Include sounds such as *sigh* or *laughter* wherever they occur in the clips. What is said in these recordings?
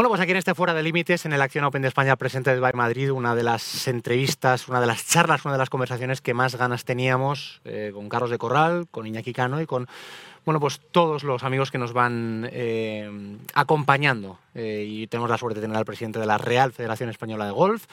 Bueno, pues aquí en este Fuera de Límites, en el Acción Open de España presente by Madrid, una de las entrevistas, una de las charlas, una de las conversaciones que más ganas teníamos eh, con Carlos de Corral, con Iñaki Cano y con bueno, pues todos los amigos que nos van eh, acompañando. Eh, y tenemos la suerte de tener al presidente de la Real Federación Española de Golf.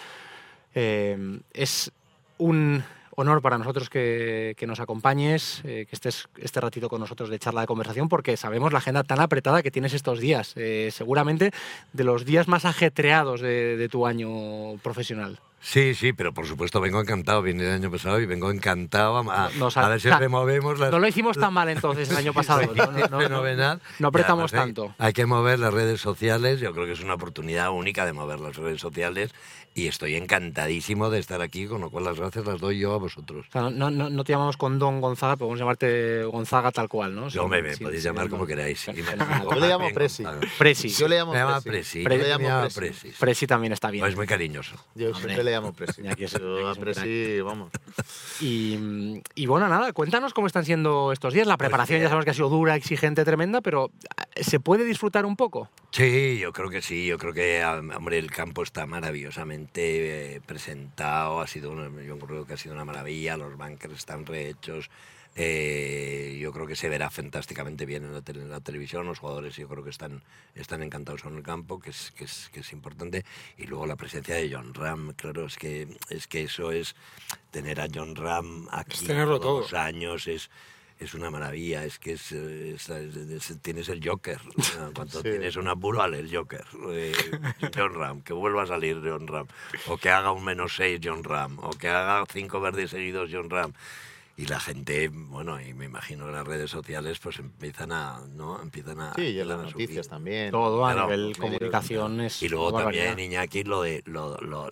es un honor para nosotros que, nos acompañes, eh, que estés este ratito con nosotros de charla de conversación, porque sabemos la agenda tan apretada que tienes estos días, eh, seguramente de los días más ajetreados de, tu año profesional. Sí, sí, pero por supuesto vengo encantado. Vine el año pasado y vengo encantado a, a ver si removemos las... No lo hicimos tan mal entonces el año *laughs* pasado. Fenomenal. No, apretamos tanto. Hay, hay que mover las redes sociales. Yo creo que es una oportunidad única de mover las redes sociales y estoy encantadísimo de estar aquí, con lo cual las gracias las doy yo a vosotros. no, no, no, te llamamos con Don Gonzaga, podemos llamarte Gonzaga tal cual, ¿no? Yo me, podéis llamar como queráis. yo le llamo Presi. Presi. Yo le llamo me Presi. Presi. le llamo Presi. Presi también está bien. es muy cariñoso. Yo siempre le llamo Presi. yo a Presi, vamos. Y, y, bueno, nada, cuéntanos cómo están siendo estos días. La pues preparación ya sabemos que ha sido dura, exigente, tremenda, pero ¿se puede disfrutar un poco? Sí, yo creo que sí. Yo creo que, hombre, el campo está maravillosamente... Eh, presentado, ha sido yo creo que ha sido una maravilla, los bunkers están rehechos, eh, yo creo que se verá fantásticamente bien en la, televisión, los jugadores yo creo que están, están encantados en el campo, que es, que, es, que es importante, y luego la presencia de John Ram, claro, es que, es que eso es tener a John Ram aquí todos los años, es es una maravilla, es que es, tienes el Joker, *laughs* cuando tienes un apuro, el Joker, eh, John Ram, que vuelva a salir John Ram, o que haga un menos seis John Ram, o que haga cinco verdes seguidos John Ram y la gente, bueno, y me imagino que las redes sociales pues empiezan a, ¿no? Empiezan a... Sí, y en las noticias también. Todo a nivel comunicación es Y luego también, Iñaki, lo de, lo, lo,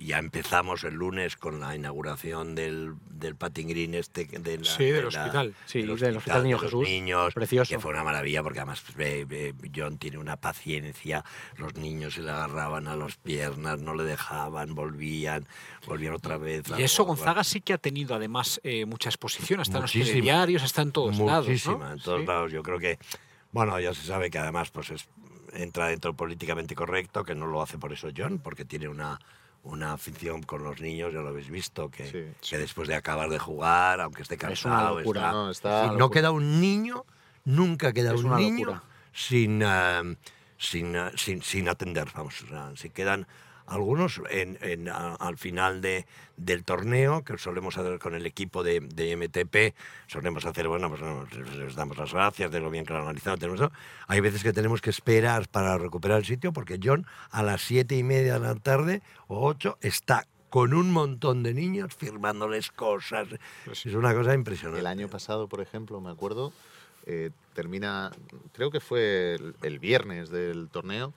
ya empezamos el lunes con la inauguración del, del patin green este de Sí, del hospital, sí, del hospital, Niño Jesús. niños, Precioso. Que fue una maravilla porque además John tiene una paciencia, los niños se le agarraban a las piernas, no le dejaban, volvían, volvían otra vez. Y eso Gonzaga sí que ha tenido además eh, mucha exposición, hasta en los diarios, hasta en todos lados. Muchísima, en todos lados. Yo creo que, bueno, ya se sabe que además pues es, entra dentro políticamente correcto, que no lo hace por eso John, porque tiene una, una afición con los niños, ya lo habéis visto, que, que después de acabar de jugar, aunque esté cansado, no, queda un niño, nunca queda un niño sin, eh, sin, eh, sin, sin, atender, vamos, si quedan algunos en, al final de, del torneo, que solemos hacer con el equipo de, de MTP, solemos hacer, bueno, pues les damos las gracias de lo bien que lo han analizado. Tenemos Hay veces que tenemos que esperar para recuperar el sitio, porque John a las siete y media de la tarde o ocho está con un montón de niños firmándoles cosas. Pues es una cosa impresionante. El año pasado, por ejemplo, me acuerdo, eh, termina, creo que fue el, el, viernes del torneo,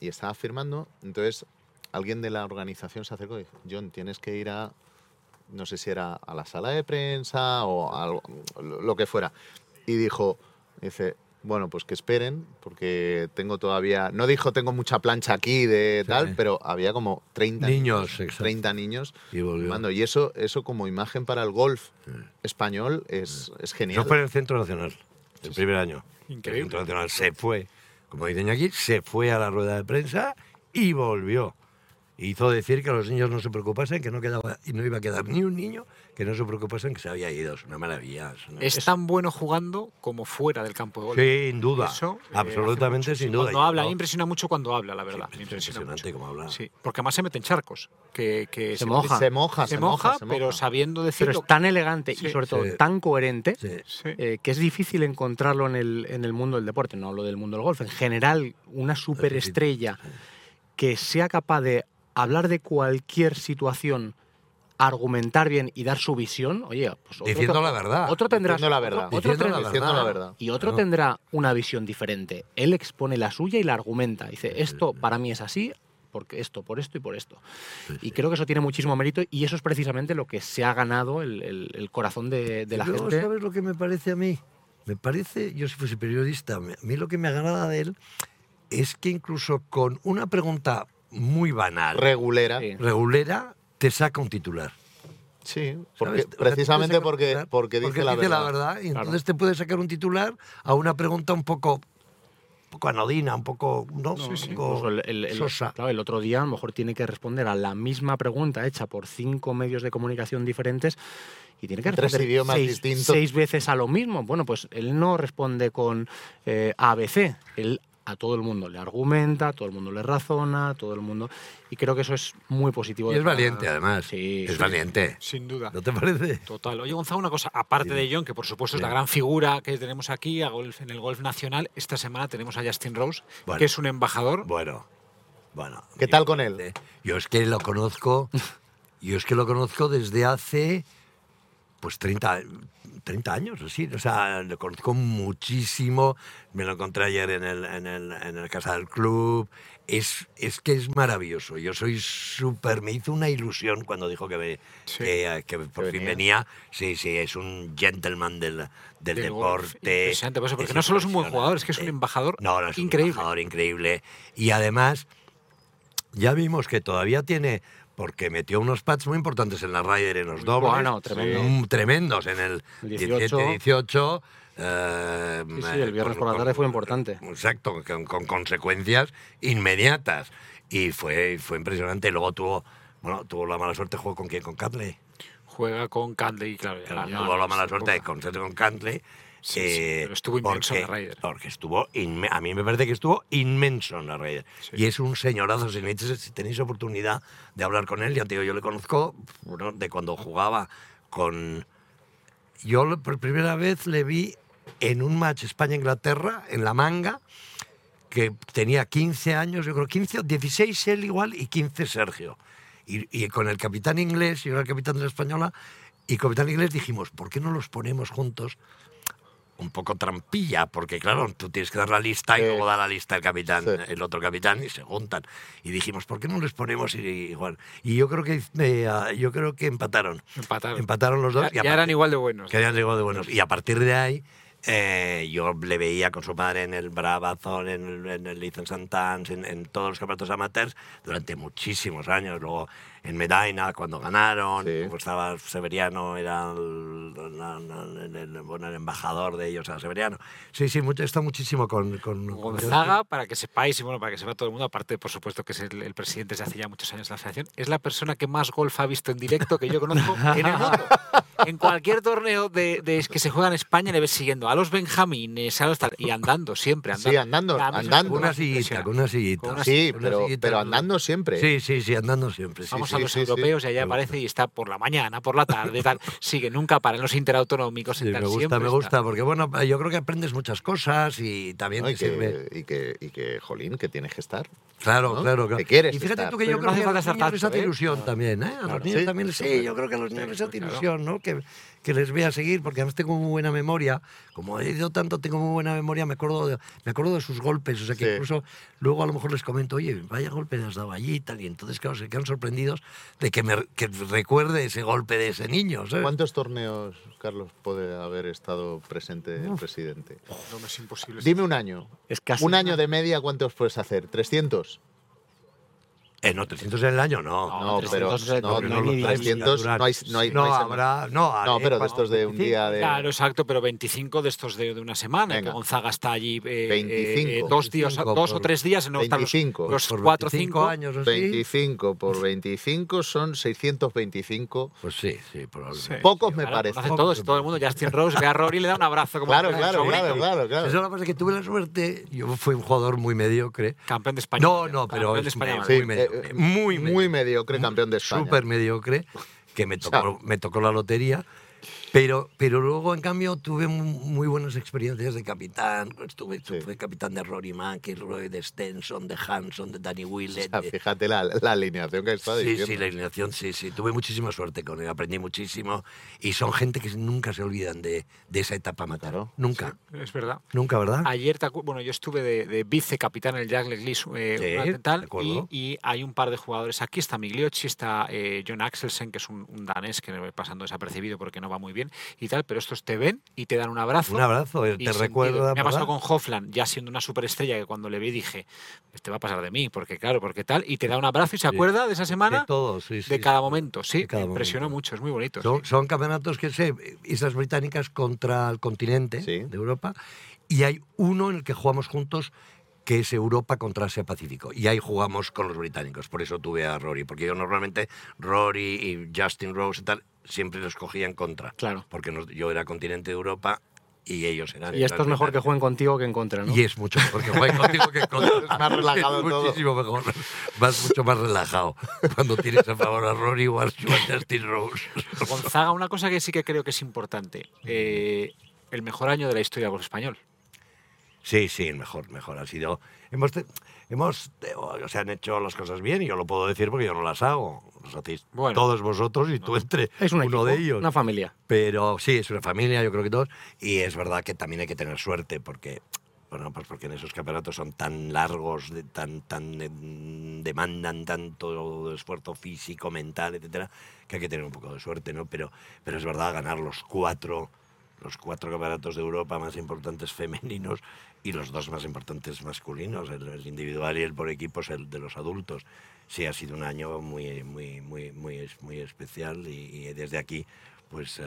y estaba firmando, entonces alguien de la organización se acercó y dijo, John, tienes que ir a, no sé si era a la sala de prensa o a lo que fuera. Y dijo, dice, bueno, pues que esperen, porque tengo todavía, no dijo tengo mucha plancha aquí de tal, pero había como 30 niños, 30 niños y, volvió. y eso, eso como imagen para el golf español es, es genial. Eso fue en el Centro Nacional, el primer año. Increíble. El Centro Nacional se fue, como dicen aquí, se fue a la rueda de prensa y volvió hizo decir que los niños no se preocupasen, que no quedaba y no iba a quedar ni un niño que no se preocupasen que se había ido. Es una maravilla. Es, tan bueno jugando como fuera del campo de golf. Sin duda. Eso, eh, Absolutamente sin duda. Cuando habla, a mí impresiona mucho cuando habla, la verdad. Sí, impresionante como habla. Sí, porque además se mete en charcos. Que, que se, moja. Se moja, se, moja, pero sabiendo decirlo. Pero es tan elegante y sobre todo tan coherente eh, que es difícil encontrarlo en el, en el mundo del deporte, no lo del mundo del golf. En general, una superestrella que sea capaz de hablar de cualquier situación, argumentar bien y dar su visión, oye, pues diciendo la verdad. Otro tendrá diciendo la verdad. Otro, diciendo, la verdad. Y otro tendrá una visión diferente. Él expone la suya y la argumenta. Dice, esto para mí es así, porque esto, por esto y por esto. y creo que eso tiene muchísimo mérito y eso es precisamente lo que se ha ganado el, corazón de, la gente. ¿Sabes lo que me parece a mí? Me parece, yo si fuese periodista, a mí lo que me agrada de él es que incluso con una pregunta muy banal. Regulera. Regulera, te saca un titular. Sí, precisamente porque, porque, dice, la, verdad. Y entonces te puede sacar un titular a una pregunta un poco poco anodina, un poco, ¿no? No, Un sí, poco el, el- el- sosa. claro, el otro día a lo mejor tiene que responder a la misma pregunta hecha por cinco medios de comunicación diferentes y tiene que En tres responder idiomas seis, distintos. seis veces a lo mismo. Bueno, pues él no responde con eh, ABC, él a todo el mundo le argumenta, a todo el mundo le razona, a todo el mundo... Y creo que eso es muy positivo. Y es valiente, además. Sí, es sí. valiente. Sin duda. ¿No te parece? Total. Oye, Gonzalo, una cosa, aparte de John, que por supuesto es la gran figura que tenemos aquí a golf, en el golf nacional, esta semana tenemos a Justin Rose, Bueno. que es un embajador. Bueno, bueno. ¿Qué tal con él? Yo es que lo conozco, yo es que lo conozco desde hace, pues 30, 30 años, así. O sea, lo conozco muchísimo. Me lo encontré ayer en el, en el, en el casa del club. Es, es que es maravilloso. Yo soy súper. Me hizo una ilusión cuando dijo que, me- Sí. que, eh, que por Que fin venía. venía. Sí, sí, es un gentleman del, del, deporte. Impresionante, por eso, porque Es no solo es un buen jugador, es que es un embajador No, no, es increíble. un embajador increíble. Y además, ya vimos que todavía tiene, porque metió unos pads muy importantes en la Ryder en los dobles. bueno, tremendo. Mm, tremendos en el El 17, 18. 18. eh, Sí, sí, el viernes por la tarde fue importante. Exacto, con, con consecuencias inmediatas. Y fue, fue impresionante. Luego tuvo, bueno, tuvo la mala suerte, jugó con quién, con Catley. Juega con Cantley, claro. ya- ya- tuvo la mala suerte de uf. concerto con Cantley. Sí, eh, pero estuvo inmenso en porque, la Ryder. Porque estuvo, a mí me parece que estuvo inmenso en la Ryder. Sí. Y es un señorazo. Si, tenéis- si tenéis oportunidad de hablar con él, ya te digo, yo le conozco bueno, de cuando jugaba con. Yo por primera vez le vi en un match España-Inglaterra, en la manga, que tenía 15 años, yo creo 15 o 16 él igual y 15 Sergio. Y, y con el capitán inglés, yo era el capitán de la española, y el capitán inglés dijimos, ¿por qué no los ponemos juntos? Un poco trampilla, porque claro, tú tienes que dar la lista y luego da la lista el capitán, Sí. el otro capitán, y se juntan. Y dijimos, ¿por qué no les ponemos i- igual? Y yo creo que, eh, ah, yo creo que empataron. Empataron. Empataron los dos. Ya, y a ya eran partir- igual de buenos. que habían llegado de buenos. Y a partir de ahí, eh, yo le veía con su padre en el Bravazón, en el, en el en, en todos los campeonatos amateurs durante muchísimos años. Luego en Medina, cuando ganaron, Sí. pues estaba Severiano, era el, el- el- bueno, el embajador de ellos, era Severiano. Sí, sí, mucho, está muchísimo con, con con Gonzaga, para que sepáis y bueno, para que sepa todo el mundo, aparte, por supuesto, que es el, el presidente desde hace ya muchos años de la federación, es la persona que más golf ha visto en directo que yo conozco en el mundo. En cualquier torneo de, de- que se juega en España le ves siguiendo a los Benjamines, a los tal, y andando siempre, andando. Sí, andando, andando. Con una sillita, con una sillita. Con una Sí, Con una pero, sillita, pero andando siempre. Sí, sí, sí, andando siempre. sí, Vamos sí. A los sí, sí. europeos y allá aparece y está por la mañana, por la tarde, tal. *laughs* Sigue, nunca para en los interautonómicos. Sí, y tal, me gusta, siempre me está. gusta, porque bueno, yo creo que aprendes muchas cosas y también ¿no? te Y, sirve. que, y, que, y que, jolín, que tienes que estar. Claro, ¿no? claro, claro. Que quieres y fíjate estar. tú que Pero yo no creo hace que a falta los niños les hace ¿eh? ilusión también, ¿eh? A los niños Sí, también, sí, yo creo que a los niños les hace ilusión, ¿no? Que, que les vea seguir, porque además tengo muy buena memoria. Como he ido tanto, tengo muy buena memoria, me acuerdo de, me acuerdo de sus golpes. O sea que Sí. incluso luego a lo mejor les comento, oye, vaya golpe le has dado allí y tal. Y entonces, claro, se quedan sorprendidos de que me que recuerde ese golpe de ese niño, ¿sabes? ¿Cuántos torneos, Carlos, puede haber estado presente el presidente? No, es imposible. Dime un año. Es casi Un año de media, ¿cuántos puedes hacer? ¿300? Eh, no, 300 en el año, no. No, pero 300, no, no, no, ni- ni- 300 no hay, no hay, no hay habrá, no, No, pero de estos de un día de... Claro, exacto, pero 25 de estos de, de una semana, Venga. que Gonzaga está allí eh, 25. eh, dos, días, 25 dos o tres días, no están los, 25. los por 4 o 25 5 años así. 25 por 25 son 625. Pues sí, sí, probablemente. Pocos me Claro, parece. conoce todos, todo el mundo, Justin Rose, ve a Rory y le da un abrazo como Claro, claro, claro, claro, claro. Eso es lo que pasa, que tuve la suerte, yo fui un jugador muy mediocre. Campeón de España. No, no, pero Campeón de es España. muy. Sí, mediocre. Eh, muy, muy mediocre campeón de España. Súper mediocre, que me tocó, me tocó la lotería. Pero, pero luego, en cambio, tuve mu- muy buenas experiencias de capitán. Estuve, Sí. Fui capitán de Rory McIlroy, de Stenson, de Hanson, de Danny O Willett. sea, de- fíjate la, la alineación que está Sí, diciendo. sí, la alineación, sí, sí. Tuve muchísima suerte con él, aprendí muchísimo. Y son gente que nunca se olvidan de, de esa etapa amateur. Claro. Nunca, Es verdad. nunca, ¿verdad? Ayer, bueno, yo estuve de, de vicecapitán en el Jack Leglish eh, Sí, y, y hay un par de jugadores aquí. Está Migliochi, está eh, John Axelsen, que es un, un danés que va pasando desapercibido porque no va muy bien y tal, pero estos te ven y te dan un abrazo. Un abrazo, eh, y te sentido. recuerda. Me ha pasado con Hofland, ya siendo una superestrella, que cuando le vi dije, este va a pasar de mí, porque claro, porque tal, y te da un abrazo y se acuerda de esa semana De todo, sí, sí, de cada sí. momento. Sí, me impresionó momento. mucho, es muy bonito. Son, sí. son campeonatos que sé, Islas Británicas contra el continente Sí. de Europa. Y hay uno en el que jugamos juntos que es Europa contra Asia Pacífico. Y ahí jugamos con los británicos. Por eso tuve a Rory. Porque yo normalmente, Rory y Justin Rose y tal, siempre los cogía en contra. Claro. Porque nos- yo era continente de Europa y ellos eran. Y esto es mejor que jueguen contigo que en contra, ¿no? Y es mucho mejor que jueguen contigo que *laughs* contra. Es más relajado Es todo. muchísimo mejor. Vas mucho más relajado cuando tienes a favor a Rory o a Justin Rose. Gonzaga, una cosa que sí que creo que es importante. eh, el mejor año de la historia del español. Sí, sí, mejor, mejor. Ha sido. Hemos, hemos o sea, han hecho las cosas bien y yo lo puedo decir porque yo no las hago. Las hacéis Bueno. todos vosotros y tú entre Es un uno equipo, de ellos. una familia. Pero sí, es una familia, yo creo que todos. Y es verdad que también hay que tener suerte porque, bueno, pues porque en esos campeonatos son tan largos, de- tan, tan eh, demandan tanto esfuerzo físico, mental, etcétera, que hay que tener un poco de suerte, ¿no? Pero, pero es verdad ganar los cuatro, los cuatro campeonatos de Europa más importantes femeninos y los dos más importantes masculinos, el, el individual y el por equipos, el de los adultos. Sí, ha sido un año muy, muy, muy, muy, es- muy especial y, y desde aquí, pues...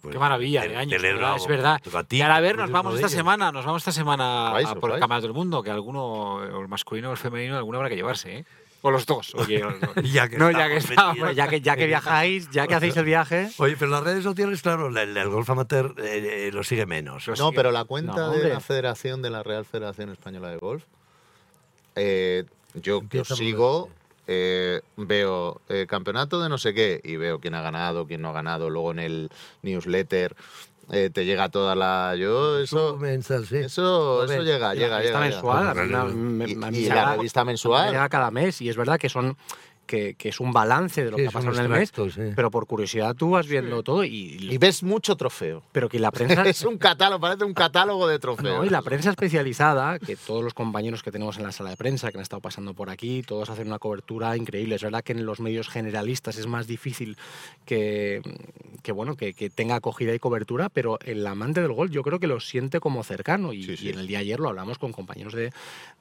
pues, Qué maravilla de años, celebro ¿verdad? es verdad. ti, y ahora a ver, nos vamos esta semana, nos vamos esta semana Vais, a por el campeonato del mundo, que alguno, el masculino o el femenino, alguno habrá que llevarse, ¿eh? O los dos. *laughs* Oye, *laughs* Ya que no, ya que estamos ya que, ya que *laughs* viajáis, ya que hacéis el viaje, Oye, pero las redes sociales, claro, el, el golf amateur eh, eh, lo sigue menos. No, pero la cuenta No, de la Federación, de la Real Federación Española de Golf, eh, yo que Empieza os a sigo, eh, veo eh, campeonato de no sé qué y veo quién ha ganado, quién no ha ganado. Luego en el newsletter eh, te llega toda la. Yo, eso. Mensual, sí. Eso, Joder, eso llega, llega, revista llega. mensual, me- Y, a mí y me la revista me mensual. llega cada mes y es verdad que son que, que es un balance de lo Sí, que ha pasado en el mes, sí. pero por curiosidad tú vas viendo todo y, Y ves mucho trofeo. pero que la prensa *laughs* es un catálogo, parece un catálogo de trofeos. No, y la prensa especializada, que todos los compañeros que tenemos en la sala de prensa, que han estado pasando por aquí, todos hacen una cobertura increíble. Es verdad que en los medios generalistas es más difícil que, que bueno, que, que tenga acogida y cobertura, pero el amante del golf yo creo que lo siente como cercano. Y, Sí, sí. y en el día de ayer lo hablamos con compañeros de,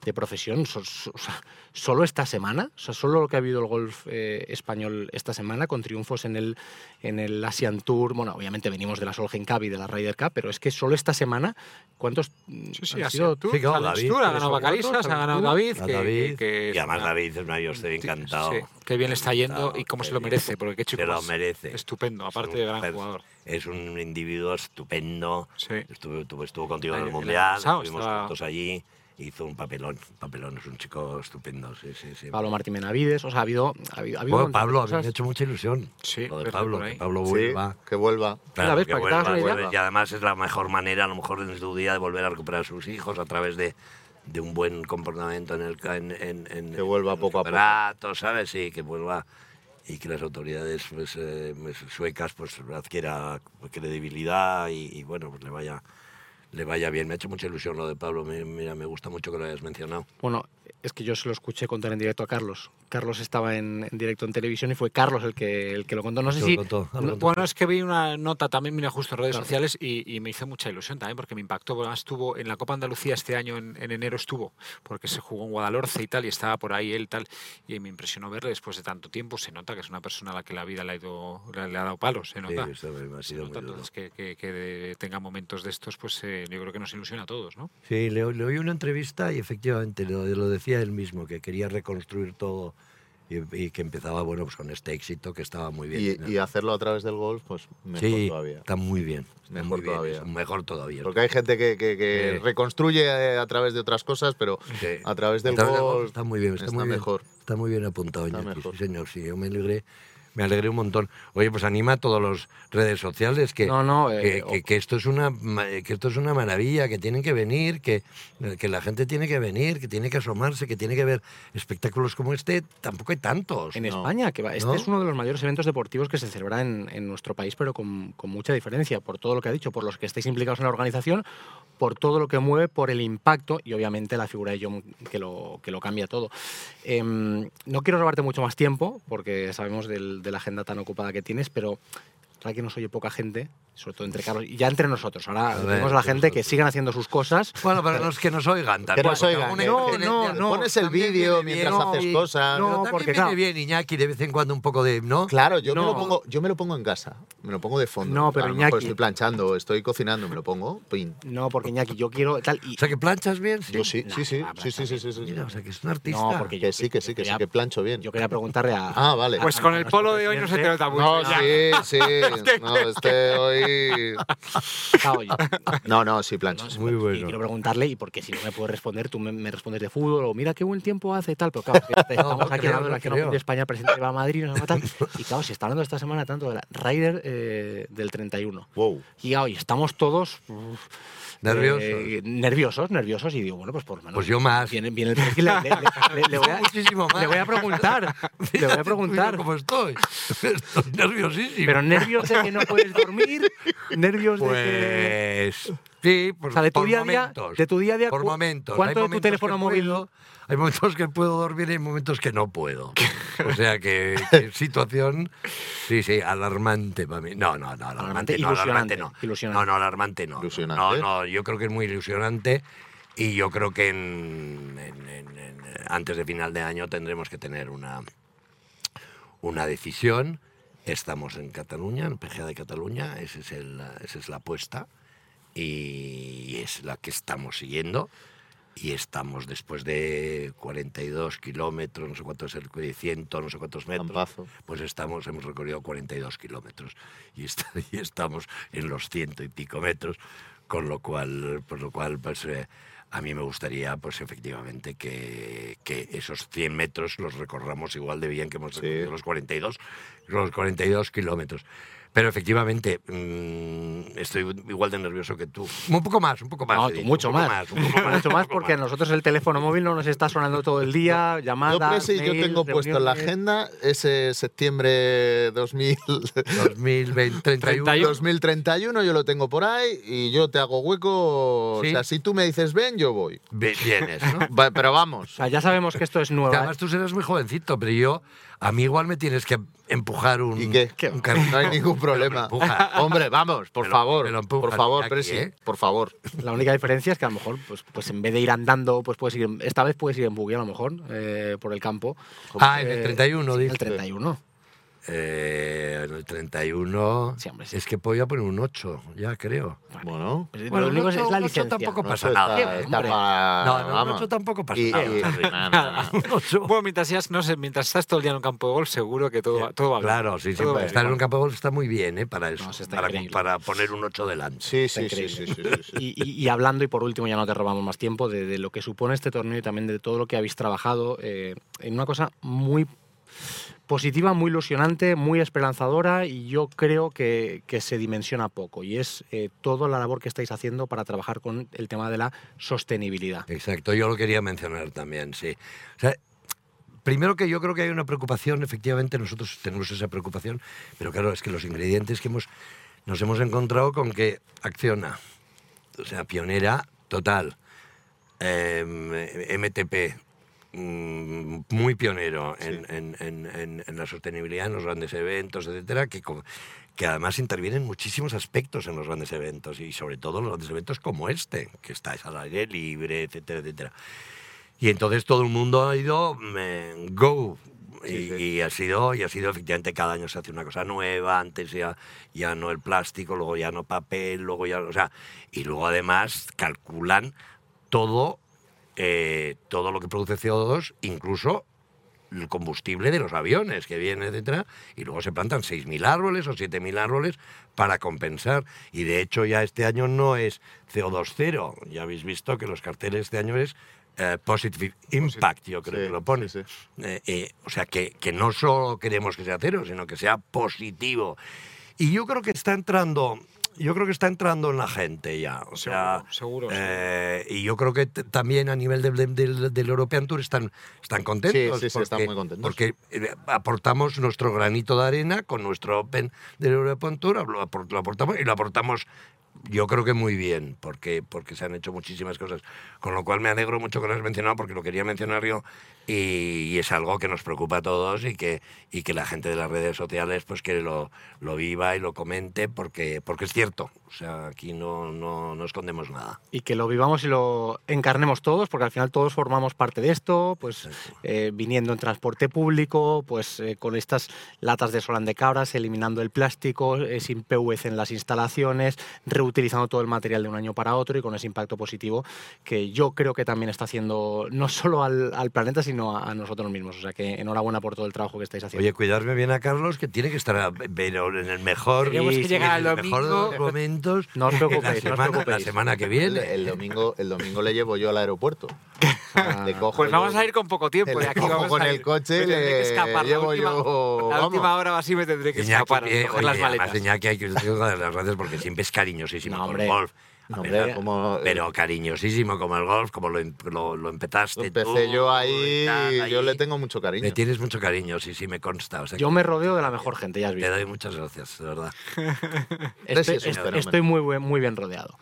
de profesión. So- so- o sea, solo esta semana, o sea, solo lo que ha habido el golf eh, español esta semana, con triunfos en el, en el Asian Tour. Bueno, obviamente venimos de la Solheim Cup y de la Ryder Cup, pero es que solo esta semana, ¿cuántos Sí, sí, han ha sido tú. Sí, claro, David, Tour, ha ganado Bacarisas, ha ganado Tour, David. que- David. que es y además una- David, no, yo estoy encantado. Sí, qué bien le está yendo y cómo se lo merece, porque qué chico Se lo merece. Estupendo, aparte Es un de gran per- jugador. Es un individuo estupendo. Sí. Estuvo, estuvo, estuvo contigo en El- el Mundial, estuvimos juntos allí. Hizo un papelón, papelón, es un chico estupendo, sí, sí, sí. Pablo Martín Benavides, o sea, ha habido, ha habido, ha habido Bueno, Pablo, a mí me ha hecho mucha ilusión. Sí, lo de Pablo, que. Pablo Sí, vuelva. que vuelva. Claro, vez, que para que vuelva, una. Y además es la mejor manera, a lo mejor en su día, de volver a recuperar a sus hijos a través de, de un buen comportamiento en el ca- en, en, en- Que vuelva en poco a poco. ¿sabes? Sí, que vuelva y que las autoridades pues, eh, suecas pues adquiera credibilidad y, y, bueno, pues le vaya le vaya bien. Me ha hecho mucha ilusión lo de Pablo. Me- Mira, me gusta mucho que lo hayas mencionado. Bueno, es que yo se lo escuché contar en directo a Carlos. Carlos estaba en, en directo en televisión y fue Carlos el que, el que lo contó. No sé si... contó, lo no- contó. Bueno, es que vi una nota también, mira, justo en redes Claro. sociales y, y me hizo mucha ilusión también porque me impactó. Además, estuvo en la Copa Andalucía este año, en, en enero estuvo, porque se jugó en Guadalhorce y tal, y estaba por ahí él tal. Y me impresionó verle después de tanto tiempo. Se nota que es una persona a la que la vida le ha, ido, le, le ha dado palos, se nota. Sí, esto me ha Se sido nota, entonces, que, que- que tenga momentos de estos, pues eh, yo creo que nos ilusiona a todos, ¿no? Sí, le, le oí una entrevista y efectivamente lo, lo decía él mismo, que quería reconstruir todo y, y que empezaba bueno pues con este éxito que estaba muy bien. Y, y hacerlo a través del golf, pues mejor sí, todavía. está muy bien. está Mejor muy bien, todavía. mejor todavía. Porque hay gente que, que- que Sí. reconstruye eh, a través de otras cosas, pero Sí. a través del A través del golf, golf está muy bien, está, muy bien. mejor. Está muy bien apuntado, Está Iñaki, mejor. sí, señor, sí, yo me alegré. Me alegré un montón. Oye, pues anima a todas las redes sociales que, No, no, que, eh, que- que esto es una que esto es una maravilla, que tienen que venir, que, que la gente tiene que venir, que tiene que asomarse, que tiene que ver espectáculos como este. Tampoco hay tantos. En No. España, que va, este es uno de los mayores eventos deportivos que se celebra en, en nuestro país, pero con, con mucha diferencia, por todo lo que ha dicho, por los que estáis implicados en la organización, por todo lo que mueve, por el impacto y obviamente la figura de John que lo, que lo cambia todo. Em, no quiero robarte mucho más tiempo, porque sabemos del- de la agenda tan ocupada que tienes, pero que nos oye poca gente, sobre todo entre Carlos y ya entre nosotros. Ahora ver, tenemos a la gente que sigan haciendo sus cosas. Bueno, para los que nos oigan también. Que nos oigan, No, no, no. Pones el vídeo mientras bien, haces cosas. No, también porque, viene claro. bien, Iñaki, de vez en cuando un poco de, ¿no? Claro, yo, me No. lo pongo, yo me lo pongo en casa. Me lo pongo de fondo. No, pero a lo mejor Iñaki- estoy planchando, estoy cocinando, me lo pongo. Pin. No, porque Iñaki, yo quiero tal y O sea, que planchas bien, Yo sí, sí, sí, sí, sí, sí, sí, sí. Mira, o sea, que es un artista. No, porque yo- Que sí, que sí, que sí, que plancho bien. yo quería preguntarle a Ah, vale. Pues con el polo de hoy no se te nota mucho. No, sí, sí. *laughs* No, este hoy. No, no, sí, plancho. No, Muy y bueno. quiero preguntarle, y porque si no me puedes responder, tú me, me respondes de fútbol, o mira qué buen tiempo hace, tal, pero claro, que estamos no aquí hablando de la que no de España, presente va a Madrid, tal, *laughs* y claro, se está hablando esta semana tanto de la Ryder eh, del 31. Wow. Y claro, y estamos todos... uf, Nerviosos. eh, nerviosos, nerviosos, y digo, bueno, pues por menos... Pues yo más. Viene, viene el perfil, le, le- le- le *laughs* voy a, Muchísimo más. le voy a preguntar, *laughs* le voy a preguntar. cómo estoy. *laughs* Estoy nerviosísimo. Pero nervios de que no puedes dormir, nervios de que... Sí, por, O sea, de tu por día momentos. de tu día a día, Por ¿cu- momentos. cuánto Hay de tu momentos teléfono que móvil- puedo- hay momentos que puedo dormir y hay momentos que no puedo. O sea que, que *laughs* situación, sí, sí, alarmante para mí. No, no, no, alarmante, Alarmante, no, alarmante ilusionante, no. ilusionante. No, no, alarmante no. Ilusionante. No, no, yo creo que es muy ilusionante y yo creo que en- en- en- en- antes de final de año tendremos que tener una, una decisión. Estamos en Cataluña, en PGA de Cataluña, ese es el, esa es la apuesta y es la que estamos siguiendo. Y estamos después de 42 kilómetros, no sé cuánto es el de 100, no sé cuántos metros. Campazo. Pues estamos, hemos recorrido 42 kilómetros y, está- *laughs* y estamos en los ciento y pico metros, con lo cual, por lo cual pues, eh, a mí me gustaría, pues efectivamente, que, que esos 100 metros los recorramos igual de bien que hemos Sí. recorrido los 42, los 42 kilómetros. Pero efectivamente, mm, estoy igual de nervioso que tú. Un poco más, un poco más. No, tú mucho un poco más. un poco más, *laughs* mucho más porque a más. nosotros el teléfono móvil no nos está sonando todo el día, Yo, llamadas, Presi, yo tengo puesto en la agenda ese septiembre 2000, 2020, 31. 31. 2031, yo lo tengo por ahí y yo te hago hueco. Sí. O sea, si tú me dices ven, yo voy. Vienes, ¿no? *laughs* Va- Pero vamos. O sea, ya sabemos que esto es Que nueva. además tú serás muy jovencito, pero yo, a mí igual me tienes que empujar un. ¿Y qué? un carrito. No hay *laughs* ningún problema. *laughs* Hombre, vamos, por favor. por favor, Iñaki, Presi, ¿eh? por favor. La única diferencia es que a lo mejor, pues, pues en vez de ir andando, pues puedes ir, en- esta vez puedes ir en buggy a lo mejor, eh, por el campo. Ah, en el Eh, 31, sí, dices. El 31. Eh, en el 31. Sí, hombre, sí. Es que voy a poner un 8, ya creo. Bueno. Pues Bueno, un es la licencia. tampoco pasa nada. está- ¿eh? está Hombre. para- No, no, un vamos. 8 tampoco pasa Y- nada. y-. *laughs* Bueno, mientras, seas- no sé, mientras estás todo el día en un campo de golf, seguro que todo, va- todo va bien. Claro, sí, Todo bien. Estar en un campo de golf está muy bien, ¿eh? Para eso. No, para, para poner un 8 delante. Sí, sí, sí, sí, sí, sí, sí. Y, y- y hablando, y por último, ya no te robamos más tiempo, de, de lo que supone este torneo y también de todo lo que habéis trabajado eh, en una cosa muy positiva, muy ilusionante, muy esperanzadora y yo creo que, se dimensiona poco y es eh, toda la labor que estáis haciendo para trabajar con el tema de la sostenibilidad. Exacto, yo lo quería mencionar también, sí. O sea, primero que yo creo que hay una preocupación, efectivamente nosotros tenemos esa preocupación, pero claro, es que los ingredientes que hemos, nos hemos encontrado con que acciona, o sea, pionera total, MTP, mm, muy pionero en, en- en- en- en la sostenibilidad, en los grandes eventos, etcétera, que, que además intervienen muchísimos aspectos en los grandes eventos y sobre todo en los grandes eventos como este, que está al aire libre, etcétera, etcétera. Y entonces todo el mundo ha ido mm, go. Y, Sí, sí. y ha sido y ha sido efectivamente cada año se hace una cosa nueva antes ya ya no el plástico luego ya no papel luego ya o sea y luego además calculan todo eh, todo lo que produce CO2 incluso el combustible de los aviones que viene, etcétera, y luego se plantan 6.000 árboles o 7.000 árboles para compensar. Y de hecho ya este año no es CO2 cero. Ya habéis visto que los carteles este año es eh, Positive Impact, yo creo Sí, que lo pone. sí, Eh, eh, o sea, que, que no solo queremos que sea cero, sino que sea positivo. Y yo creo que está entrando... Yo creo que está entrando en la gente ya. O sea, Seguro, seguro, eh, y yo creo que también a nivel del, del- del- del European Tour están, están contentos. Sí, sí, sí, están muy contentos. Porque eh, aportamos nuestro granito de arena con nuestro Open del European Tour, lo aportamos y lo aportamos yo creo que muy bien, porque, porque se han hecho muchísimas cosas. Con lo cual me alegro mucho que lo has mencionado, porque lo quería mencionar yo y, es algo que nos preocupa a todos y que, y que la gente de las redes sociales pues que lo, lo viva y lo comente porque, porque es cierto. O sea, aquí no, no, no, escondemos nada. Y que lo vivamos y lo encarnemos todos, porque al final todos formamos parte de esto, pues eh, viniendo en transporte público, pues eh, con estas latas de solan de cabras, eliminando el plástico, eh, sin PVC en las instalaciones, reutilizando todo el material de un año para otro y con ese impacto positivo que yo creo que también está haciendo no solo al, al planeta, sino sino a, nosotros mismos. O sea que enhorabuena por todo el trabajo que estáis haciendo. Oye, cuidarme bien a Carlos, que tiene que estar pero en el mejor, Tenemos que llegar en al el mejor de los momentos. No os preocupéis, la semana, no os preocupéis. La semana que viene. El, domingo, el domingo le llevo yo al aeropuerto. Le cojo pues vamos a ir con poco tiempo. Le aquí cojo vamos con a ir. el coche tendré que escapar. llevo la última, yo- la vamos. última hora o así me tendré que Iñaki, escapar. eh, coger oye, las maletas. además Iñaki hay que decir de las gracias porque siempre es cariñosísimo No, hombre. el golf. No, Pero- hombre, como, eh, pero cariñosísimo como el golf, como lo, lo, lo empezaste Empecé tú yo ahí, tal, yo ahí. le tengo mucho cariño. Le tienes mucho cariño, sí, sí, me consta. O sea, Yo que me rodeo de la mejor gente, ya has te visto. doy muchas gracias, de verdad. *laughs* Estoy, Messi es un est- fenómeno. estoy muy, buen- muy bien rodeado.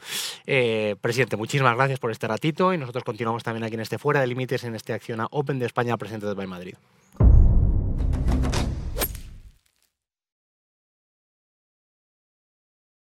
Eh, presidente, muchísimas gracias por este ratito y nosotros continuamos también aquí en este Fuera de Límites en este Acciona Open de España presente desde Madrid.